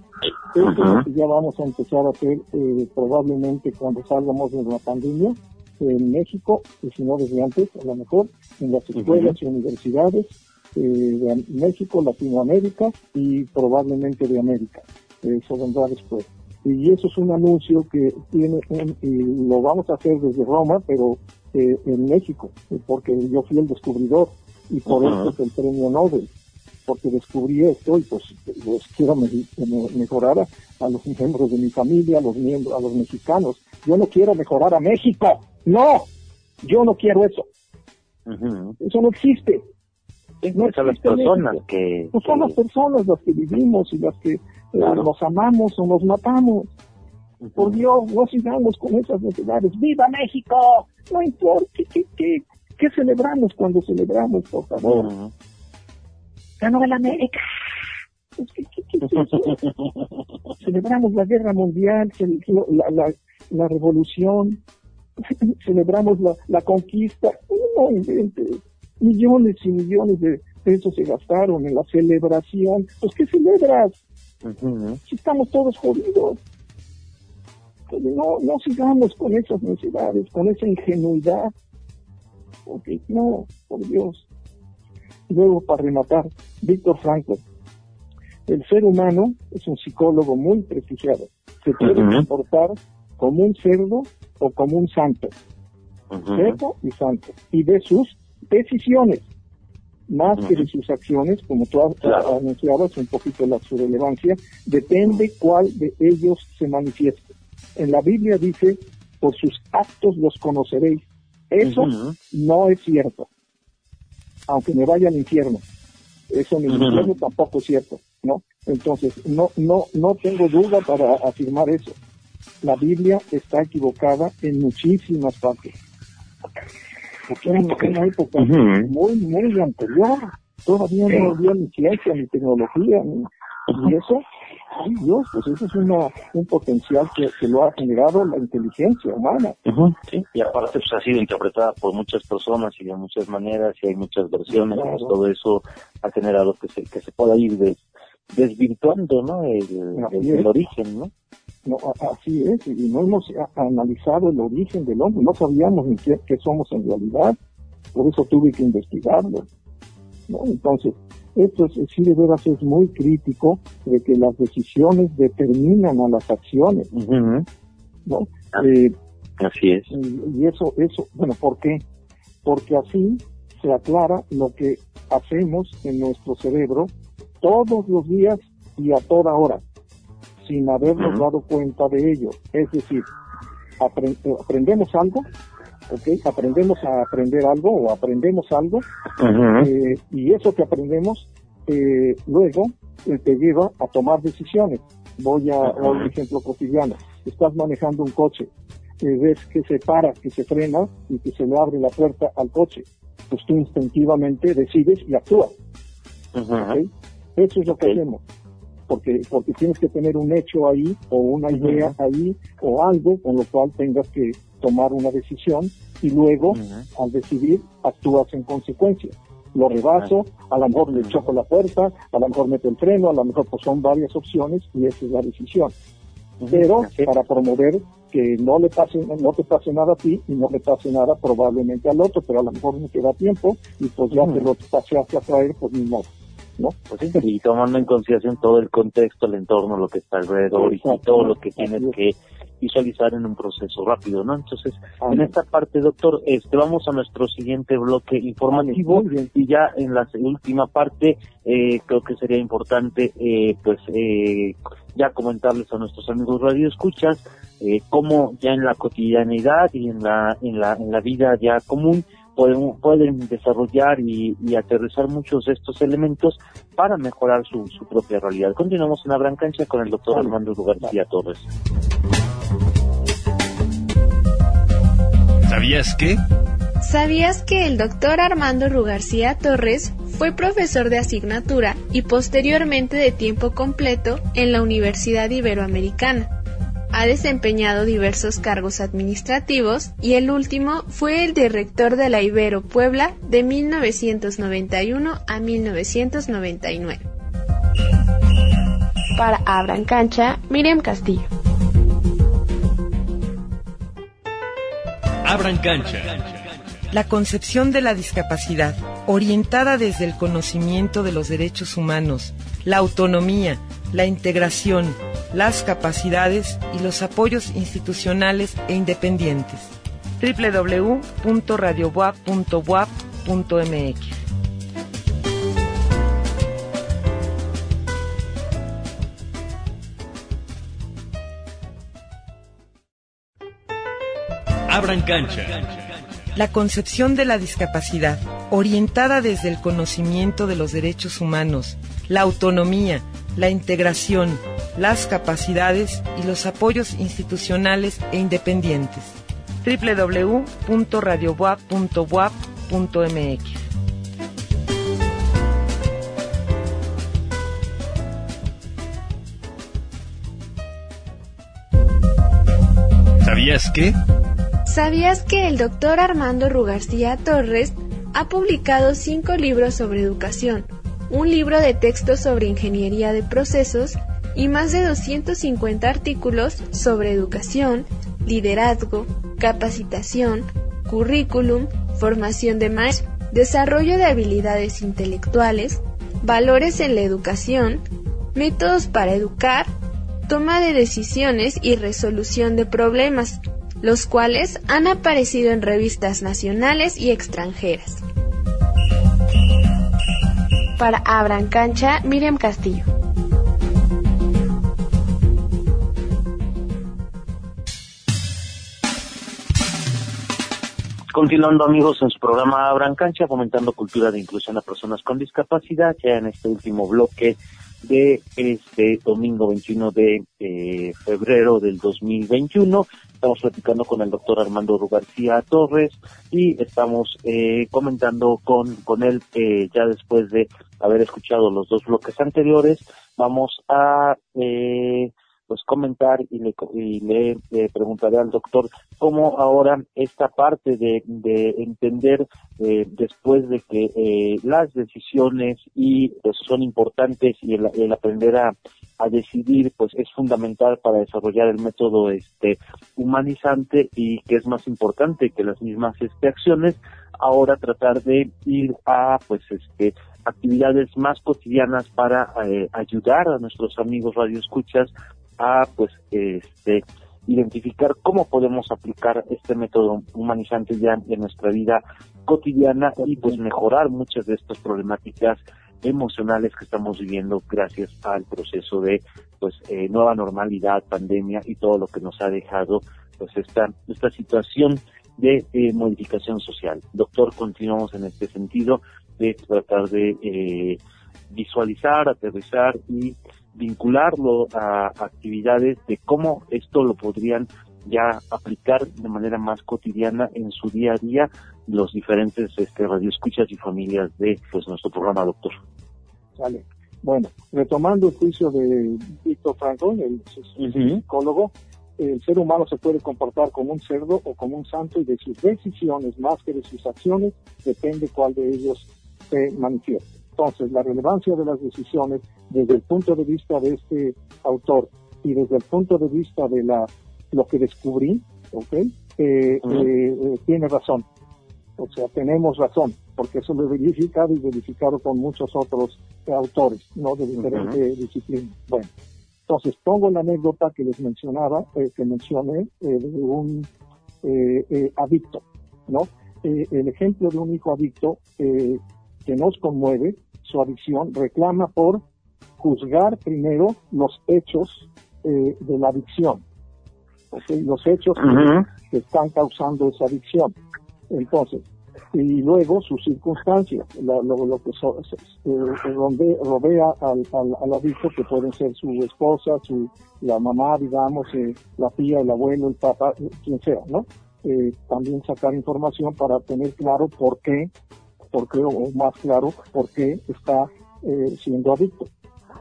Speaker 6: Esto ya vamos a empezar a hacer eh, probablemente cuando salgamos de la pandemia en México, y si no desde antes, a lo mejor, en las escuelas y universidades eh, de México, Latinoamérica y probablemente de América. Eso vendrá después. Y eso es un anuncio que tiene, y lo vamos a hacer desde Roma, pero eh, en México, porque yo fui el descubridor y por eso es el premio Nobel porque descubrí esto y pues, pues quiero mejorar a, los miembros de mi familia, a los miembros, a los mexicanos. Yo no quiero mejorar a México, no, yo no quiero eso. Eso no existe.
Speaker 4: No son las personas que,
Speaker 6: no son las personas las que vivimos y las que eh, nos amamos o nos matamos. Por Dios, no sigamos con esas necesidades. ¡Viva México! No importa, ¿qué, qué, qué, celebramos cuando celebramos, por favor? Ganó el América. celebramos la guerra mundial, la, la, la revolución, <laughs> celebramos la, la conquista. No. Millones y millones de pesos se gastaron en la celebración. Pues, ¿qué celebras? Si estamos todos jodidos. No, no sigamos con esas necesidades, con esa ingenuidad. Porque no, por Dios. Luego, para rematar, Víctor Franco. El ser humano es un psicólogo muy prestigiado. Se puede comportar como un cerdo o como un santo. Cerdo y santo. Y de sus decisiones, más que de sus acciones, como tú anunciabas un poquito la su relevancia, depende cuál de ellos se manifieste. En la Biblia dice, por sus actos los conoceréis. Eso no es cierto aunque me vaya al infierno. Eso en el infierno tampoco es cierto, ¿no? Entonces, no, no, no tengo duda para afirmar eso. La Biblia está equivocada en muchísimas partes. Porque era una época muy, muy anterior. Todavía no había ni ciencia, ni tecnología, ni, y eso Ay Dios, pues eso es una, un potencial que, que lo ha generado la inteligencia humana.
Speaker 4: sí, y aparte pues ha sido interpretada por muchas personas y de muchas maneras y hay muchas versiones, pues, todo eso ha generado que se, que se pueda ir desvirtuando, ¿no? El, origen, ¿no?
Speaker 6: No, así es, y no hemos analizado el origen del hombre, no sabíamos ni qué, qué somos en realidad, por eso tuve que investigarlo. ¿no? Entonces, esto es, sí de veras es muy crítico de que las decisiones determinan a las acciones, ¿no?
Speaker 4: Ah, eh, así es.
Speaker 6: Y, eso, eso, bueno, ¿por qué? Porque así se aclara lo que hacemos en nuestro cerebro todos los días y a toda hora, sin habernos dado cuenta de ello. Es decir, aprendemos algo, ¿ok? Aprendemos a aprender algo o aprendemos algo eh, y eso que aprendemos eh, luego eh, te lleva a tomar decisiones. Voy a, un ejemplo cotidiano. Estás manejando un coche, ves que se para, que se frena y que se le abre la puerta al coche. Pues tú instintivamente decides y actúas. Eso es lo que hacemos porque porque tienes que tener un hecho ahí o una idea ahí o algo con lo cual tengas que tomar una decisión y luego al decidir actúas en consecuencia. Lo rebaso, a lo mejor le choco la puerta, a lo mejor meto el freno, a lo mejor pues son varias opciones y esa es la decisión. Pero para promover que no le pase, no te pase nada a ti y no le pase nada probablemente al otro, pero a lo mejor no te da tiempo y pues ya te lo paseaste a traer, pues ni modo.
Speaker 4: ¿No? Pues sí, y tomando en consideración todo el contexto, el entorno, lo que está alrededor y todo lo que tienes que visualizar en un proceso rápido, ¿no? Entonces, en esta parte, doctor, este, vamos a nuestro siguiente bloque informativo y ya en la última parte eh, creo que sería importante, eh, pues, eh, ya comentarles a nuestros amigos radioescuchas eh, cómo ya en la cotidianidad y en la en la en la vida ya común pueden, pueden desarrollar y, aterrizar muchos de estos elementos para mejorar su, su propia realidad. Continuamos en la gran cancha con el doctor Armando García Torres.
Speaker 1: ¿Sabías que?
Speaker 7: ¿Sabías que el doctor Armando Rugarcía Torres fue profesor de asignatura y posteriormente de tiempo completo en la Universidad Iberoamericana? Ha desempeñado diversos cargos administrativos y el último fue el de rector de la Ibero Puebla de 1991 a 1999. Para Abran Cancha, Miriam Castillo.
Speaker 1: Abran Cancha.
Speaker 2: La concepción de la discapacidad, orientada desde el conocimiento de los derechos humanos, la autonomía, la integración, las capacidades y los apoyos institucionales e independientes. www.radiobuap.buap.mx
Speaker 1: Abran cancha.
Speaker 2: La concepción de la discapacidad, orientada desde el conocimiento de los derechos humanos, la autonomía, la integración, las capacidades y los apoyos institucionales e independientes. www.radiobuap.buap.mx
Speaker 1: ¿Sabías que?
Speaker 7: ¿Sabías que el doctor Armando Rugarcía Torres ha publicado cinco libros sobre educación, un libro de texto sobre ingeniería de procesos y más de 250 artículos sobre educación, liderazgo, capacitación, currículum, formación de maestros, desarrollo de habilidades intelectuales, valores en la educación, métodos para educar, toma de decisiones y resolución de problemas, los cuales han aparecido en revistas nacionales y extranjeras. Para Abran Cancha, Miriam Castillo.
Speaker 4: Continuando amigos en su programa Abran Cancha, fomentando cultura de inclusión a personas con discapacidad, ya en este último bloque de este domingo 21 de eh, febrero del 2021. Estamos platicando con el doctor Armando García Torres y estamos eh, comentando con, con él eh, ya después de haber escuchado los dos bloques anteriores. Vamos a eh, pues comentar y le, y le preguntaré al doctor cómo ahora esta parte de, de entender eh, después de que eh, las decisiones y pues son importantes y el, aprender a, a, decidir pues es fundamental para desarrollar el método este humanizante y que es más importante que las mismas este acciones ahora tratar de ir a pues este actividades más cotidianas para eh, ayudar a nuestros amigos radioescuchas a pues este identificar cómo podemos aplicar este método humanizante ya en nuestra vida cotidiana y pues mejorar muchas de estas problemáticas emocionales que estamos viviendo gracias al proceso de pues eh, nueva normalidad, pandemia y todo lo que nos ha dejado pues esta esta situación de eh, modificación social. Doctor, continuamos en este sentido de tratar de eh, visualizar, aterrizar y vincularlo a actividades de cómo esto lo podrían ya aplicar de manera más cotidiana en su día a día los diferentes este, radioescuchas y familias de pues nuestro programa, doctor.
Speaker 6: Vale. Bueno, retomando el juicio de Víctor Franco, el psicólogo, el ser humano se puede comportar como un cerdo o como un santo y de sus decisiones más que de sus acciones depende cuál de ellos se manifieste. Entonces, la relevancia de las decisiones desde el punto de vista de este autor y desde el punto de vista de la lo que descubrí, ¿ok? Eh, eh, eh, tiene razón. O sea, tenemos razón. porque eso lo he verificado y verificado con muchos otros autores, ¿no? De diferentes disciplinas. Bueno, entonces pongo la anécdota que les mencionaba, eh, que mencioné, de un eh, adicto, ¿no? el ejemplo de un hijo adicto que nos conmueve, su adicción, reclama por juzgar primero los hechos de la adicción, los hechos que están causando esa adicción. Entonces, y luego sus circunstancias, lo, que eh, rodea al, al, adicto, que pueden ser su esposa, su, la mamá, digamos, eh, la tía, el abuelo, el papá, quien sea, ¿no? Eh, también sacar información para tener claro por qué, por qué, o más claro, por qué está siendo adicto,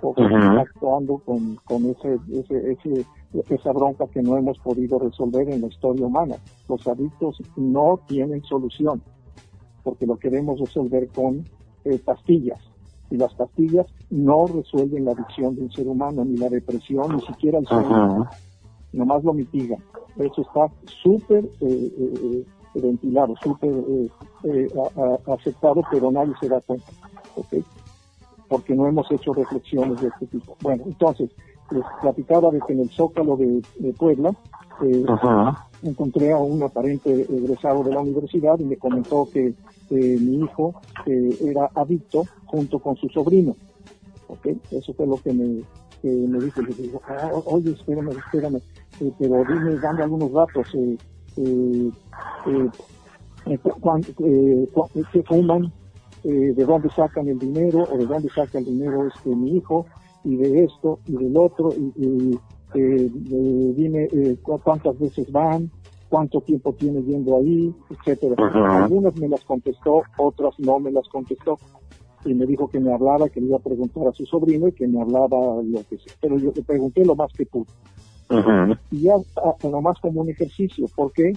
Speaker 6: o está actuando con, con ese, ese, ese esa bronca que no hemos podido resolver en la historia humana. Los adictos no tienen solución porque lo queremos resolver con eh, pastillas. Y las pastillas no resuelven la adicción de un ser humano, ni la depresión, ni siquiera el sueño. Nomás lo mitigan. Eso está súper eh, eh, ventilado, súper aceptado, pero nadie se da cuenta. Porque no hemos hecho reflexiones de este tipo. Bueno, entonces, les platicaba de que en el Zócalo de, Puebla eh, encontré a un aparente egresado de la universidad y me comentó que eh, mi hijo eh, era adicto junto con su sobrino. ¿okay? Eso fue lo que me, me dijo. Le digo, ah, oye, espérame, espérame, pero dime, dame algunos datos. ¿Qué fuman? ¿De dónde sacan el dinero? ¿O de dónde saca el dinero este mi hijo? y de esto y del otro y, eh, dime eh, cuántas veces van, cuánto tiempo tiene yendo ahí, etcétera. Algunas me las contestó, otras no me las contestó. Y me dijo que me hablara, que le iba a preguntar a su sobrino y que me hablaba lo que sea. Pero yo le pregunté lo más que pude. Y ya ah, nomás como un ejercicio. ¿Por qué?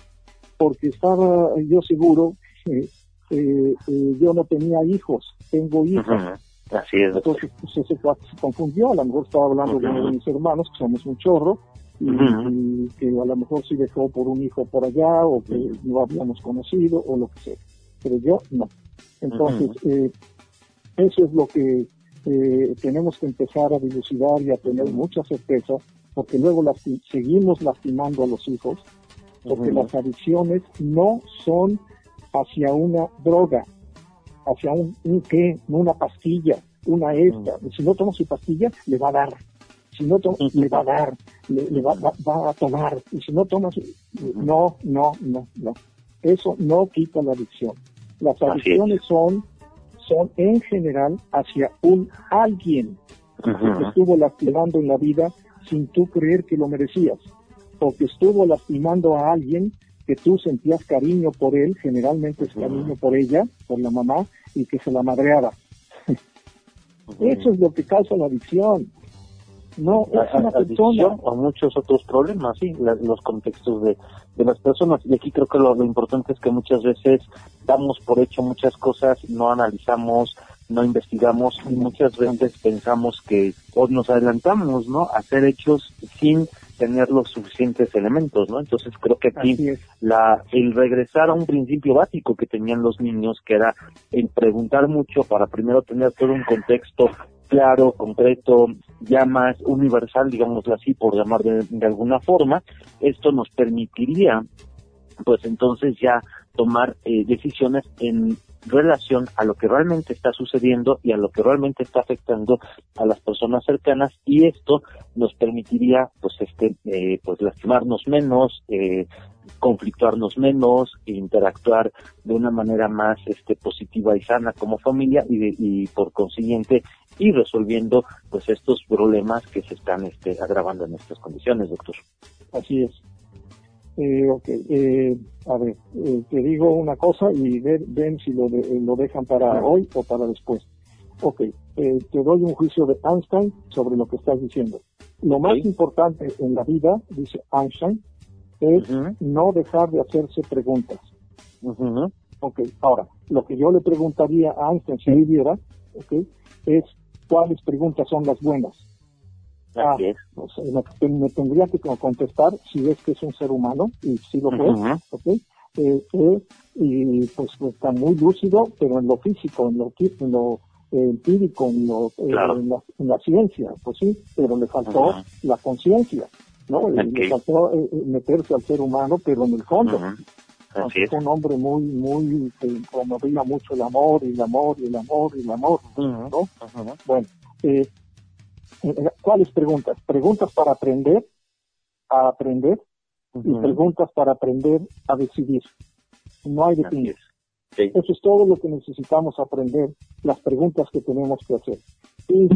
Speaker 6: Porque estaba yo seguro que eh, yo no tenía hijos, tengo hijas.
Speaker 4: Así es.
Speaker 6: Entonces pues, ese se confundió, a lo mejor estaba hablando de uno de mis hermanos, que somos un chorro, y, que a lo mejor sí dejó por un hijo por allá, o que no habíamos conocido, o lo que sea. Pero yo no. Entonces, eh, eso es lo que eh, tenemos que empezar a dilucidar y a tener mucha certeza, porque luego seguimos lastimando a los hijos, porque las adicciones no son hacia una droga, hacia un, un qué, una pastilla, una esta. Si no toma su pastilla, le va a dar. Si no toma, le va a dar, le, va, va, a tomar. Y si no toma, su... no, no, no, no. Eso no quita la adicción. Las adicciones son, son en general hacia un alguien que estuvo lastimando en la vida sin tú creer que lo merecías, o que estuvo lastimando a alguien que tú sentías cariño por él, generalmente es cariño por ella, por la mamá, y que se la madreaba. Eso es lo que causa la adicción. No, es una persona.
Speaker 4: O muchos otros problemas, sí, los contextos de, de las personas. Y aquí creo que lo, importante es que muchas veces damos por hecho muchas cosas, no analizamos, no investigamos y muchas veces pensamos que o nos adelantamos, ¿no? A hacer hechos sin tener los suficientes elementos, ¿no? Entonces creo que aquí la el regresar a un principio básico que tenían los niños, que era el preguntar mucho para primero tener todo un contexto claro, concreto, ya más universal, digámoslo así, por llamar de, de alguna forma, esto nos permitiría, pues entonces ya tomar eh, decisiones en relación a lo que realmente está sucediendo y a lo que realmente está afectando a las personas cercanas y esto nos permitiría pues este eh, pues lastimarnos menos eh, conflictuarnos menos e interactuar de una manera más este positiva y sana como familia y, y por consiguiente ir resolviendo pues estos problemas que se están este agravando en estas condiciones doctor.
Speaker 6: Así es eh, ok, eh, a ver, eh, te digo una cosa y ven, si lo, lo dejan para hoy o para después. Ok, eh, te doy un juicio de Einstein sobre lo que estás diciendo. Lo más importante en la vida, dice Einstein, es no dejar de hacerse preguntas. Ok, ahora, lo que yo le preguntaría a Einstein si viviera, ok, es cuáles preguntas son las buenas. Ah, me, tendría que contestar si es que es un ser humano, y si lo fue, eh, que y, pues está muy lúcido, pero en lo físico, en lo, en lo eh, empírico, en, lo, eh, en, la, ciencia, pues sí, pero le faltó la conciencia, ¿no? Le faltó meterse al ser humano, pero en el fondo. es. un hombre muy, muy, que promovía mucho el amor, y el amor, y el amor, y el amor, ¿no? Bueno, ¿cuáles preguntas? Preguntas para aprender, a aprender, y preguntas para aprender a decidir. No hay de Eso es todo lo que necesitamos aprender, las preguntas que tenemos que hacer. Y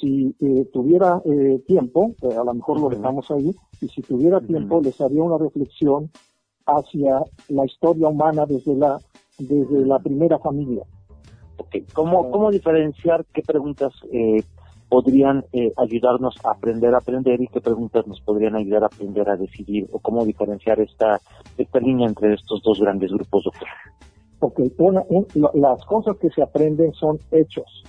Speaker 6: si eh, tuviera eh, tiempo, eh, a lo mejor lo dejamos ahí, y si tuviera tiempo les haría una reflexión hacia la historia humana desde la, desde la primera familia.
Speaker 4: Okay. ¿Cómo, ¿Cómo diferenciar qué preguntas podrían eh, ayudarnos a aprender a aprender y qué preguntas nos podrían ayudar a aprender a decidir o cómo diferenciar esta, esta línea entre estos dos grandes grupos, doctor.
Speaker 6: Ok, las cosas que se aprenden son hechos,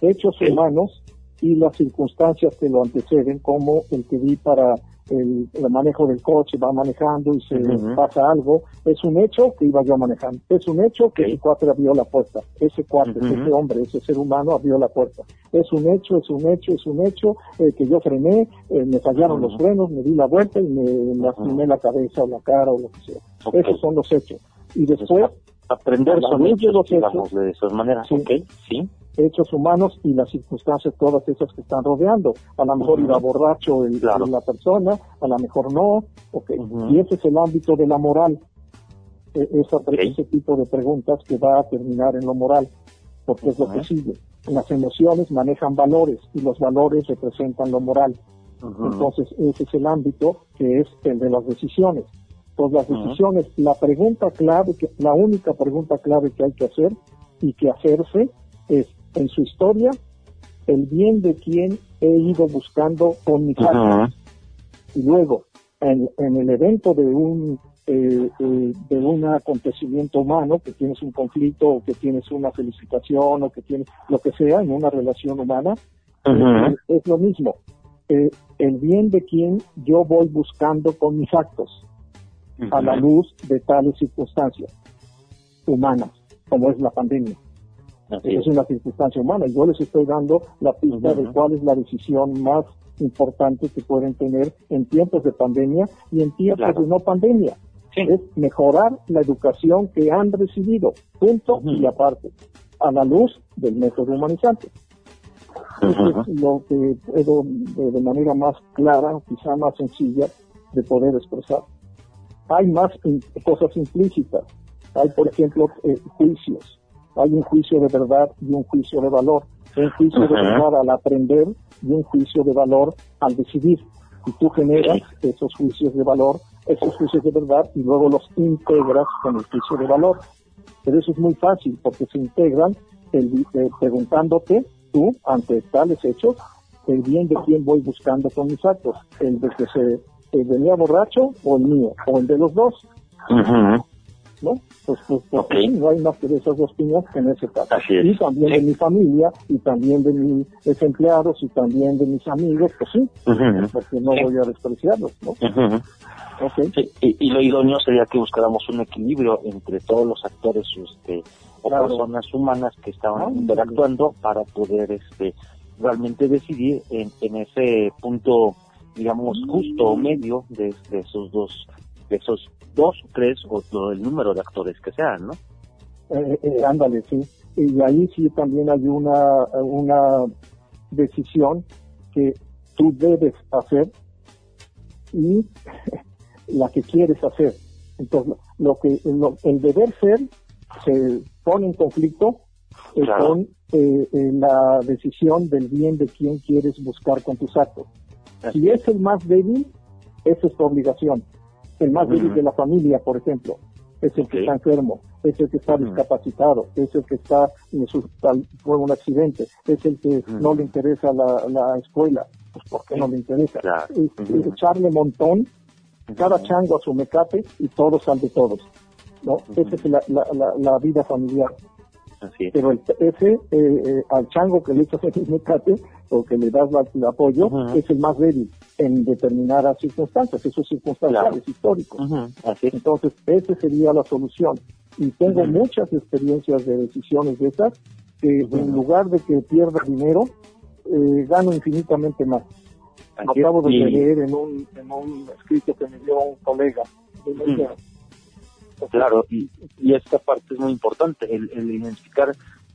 Speaker 6: hechos humanos y las circunstancias que lo anteceden, como el que vi para el, manejo del coche, va manejando y se pasa algo, es un hecho que iba yo manejando, es un hecho que ese cuate abrió la puerta, ese cuate, ese hombre, ese ser humano abrió la puerta, es un hecho, es un hecho, es un hecho eh, que yo frené, eh, me fallaron los frenos, me di la vuelta y me lastimé la cabeza o la cara o lo que sea. Esos son los hechos. Y después...
Speaker 4: aprender son hechos, digamos, de esas maneras, sí
Speaker 6: hechos humanos y las circunstancias todas esas que están rodeando. A lo mejor iba borracho el, la persona, a lo mejor no, okay. y ese es el ámbito de la moral. E, ese tipo de preguntas que va a terminar en lo moral, porque es lo que sigue. Las emociones manejan valores y los valores representan lo moral. Entonces ese es el ámbito que es el de las decisiones. Pues las decisiones, la pregunta clave, que, la única pregunta clave que hay que hacer y que hacerse es en su historia el bien de quien he ido buscando con mis actos. Y luego, en, el evento de un eh, eh, de un acontecimiento humano, que tienes un conflicto o que tienes una felicitación o que tienes lo que sea en una relación humana, eh, es, lo mismo. el bien de quien yo voy buscando con mis actos a la luz de tales circunstancias humanas, como es la pandemia es una circunstancia humana. Yo les estoy dando la pista de cuál es la decisión más importante que pueden tener en tiempos de pandemia y en tiempos de no pandemia. Es mejorar la educación que han recibido, punto y aparte, a la luz del método humanizante. Eso es lo que puedo de, manera más clara, quizá más sencilla, de poder expresar. Hay más cosas implícitas. Hay, por ejemplo, eh, juicios hay un juicio de verdad y un juicio de valor. Un juicio de verdad al aprender y un juicio de valor al decidir. Y tú generas esos juicios de valor, esos juicios de verdad y luego los integras con el juicio de valor. Pero eso es muy fácil porque se integran el, eh, preguntándote tú ante tales hechos el bien de quién voy buscando con mis actos, el de que se el venía borracho o el mío, o el de los dos. ¿No? Pues, pues, pues no hay más que de esas dos piñas en ese caso. Y también de mi familia, y también de mis empleados, y también de mis amigos, pues sí, porque no voy a despreciarlos, ¿no?
Speaker 4: y, lo idóneo sería que buscáramos un equilibrio entre todos los actores este, o personas humanas que estaban ah, interactuando para poder este realmente decidir en, en ese punto digamos justo o medio de, de esos dos de esos dos, tres o el número de actores que sean, ¿no?
Speaker 6: Eh, eh, ándale, sí. Y ahí sí también hay una, una decisión que tú debes hacer y <laughs> la que quieres hacer. Entonces, lo que el deber ser se pone en conflicto eh, con la decisión del bien de quién quieres buscar con tus actos. Si es el más débil, esa es tu obligación el más débil de la familia, por ejemplo, es el que está enfermo, es el que está discapacitado, es el que está en su, fue un accidente, es el que no le interesa la, escuela, pues ¿por qué no le interesa? echarle montón, cada chango a su mecate y todos salen de todos. ¿no? Esa es la, vida familiar. Pero el, ese, eh, eh, al chango que le echas el mecate o que le das el apoyo, es el más débil. En determinadas circunstancias, eso es circunstancial, es histórico. Entonces, esa sería la solución. Y tengo muchas experiencias de decisiones de esas, que en lugar de que pierda dinero, eh, gano infinitamente más. Acabo de leer en un, en un escrito que me dio un colega.
Speaker 4: Claro, y, y, esta parte es muy importante, el, el identificar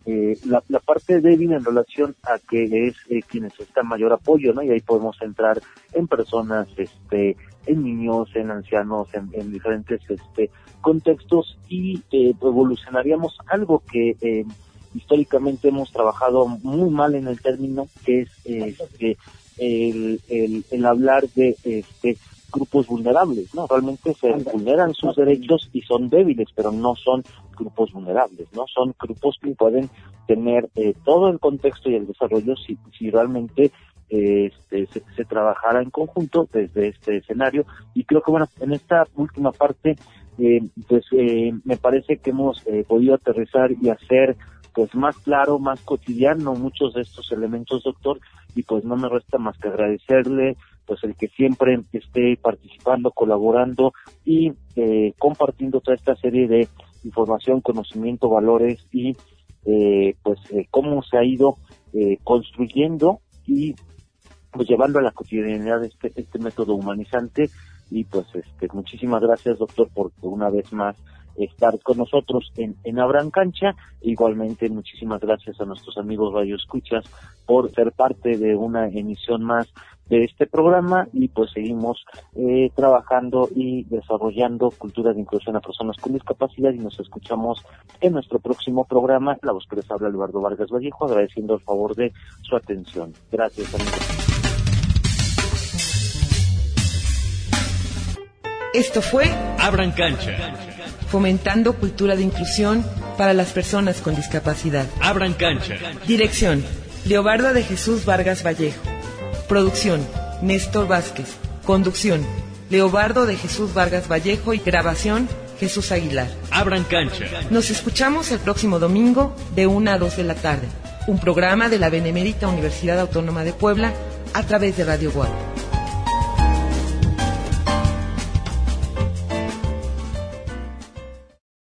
Speaker 4: eh, la, la, parte débil en relación a que es eh, quienes necesitan mayor apoyo, ¿no? Y ahí podemos entrar en personas, este, en niños, en ancianos, en, en diferentes este, contextos y eh, evolucionaríamos algo que eh, históricamente hemos trabajado muy mal en el término, que es este, el, el, el hablar de este, grupos vulnerables, ¿no? Realmente se vulneran sus derechos y son débiles, pero no son grupos vulnerables, ¿no? Son grupos que pueden tener eh, todo el contexto y el desarrollo si, si realmente eh, este, se, se, trabajara en conjunto desde este escenario. Y creo que, bueno, en esta última parte, eh, pues eh, me parece que hemos eh, podido aterrizar y hacer pues más claro, más cotidiano muchos de estos elementos, doctor, y pues no me resta más que agradecerle pues el que siempre esté participando, colaborando y eh, compartiendo toda esta serie de información, conocimiento, valores y eh, pues eh, cómo se ha ido eh, construyendo y pues llevando a la cotidianidad este, este método humanizante. Y pues este muchísimas gracias doctor por una vez más estar con nosotros en, en Abran Cancha. Igualmente, muchísimas gracias a nuestros amigos Radio Escuchas por ser parte de una emisión más de este programa y pues seguimos eh, trabajando y desarrollando cultura de inclusión a personas con discapacidad y nos escuchamos en nuestro próximo programa. La voz que les habla Eduardo Vargas Vallejo, agradeciendo el favor de su atención. Gracias, amigos.
Speaker 2: Esto fue
Speaker 1: Abran Cancha.
Speaker 2: Fomentando cultura de inclusión para las personas con discapacidad.
Speaker 1: Abran Cancha.
Speaker 2: Dirección. Leobardo de Jesús Vargas Vallejo. Producción. Néstor Vázquez. Conducción. Leobardo de Jesús Vargas Vallejo y grabación. Jesús Aguilar.
Speaker 1: Abran Cancha.
Speaker 2: Nos escuchamos el próximo domingo de 1 a 2 de la tarde. Un programa de la Benemérita Universidad Autónoma de Puebla a través de Radio Guadalajara.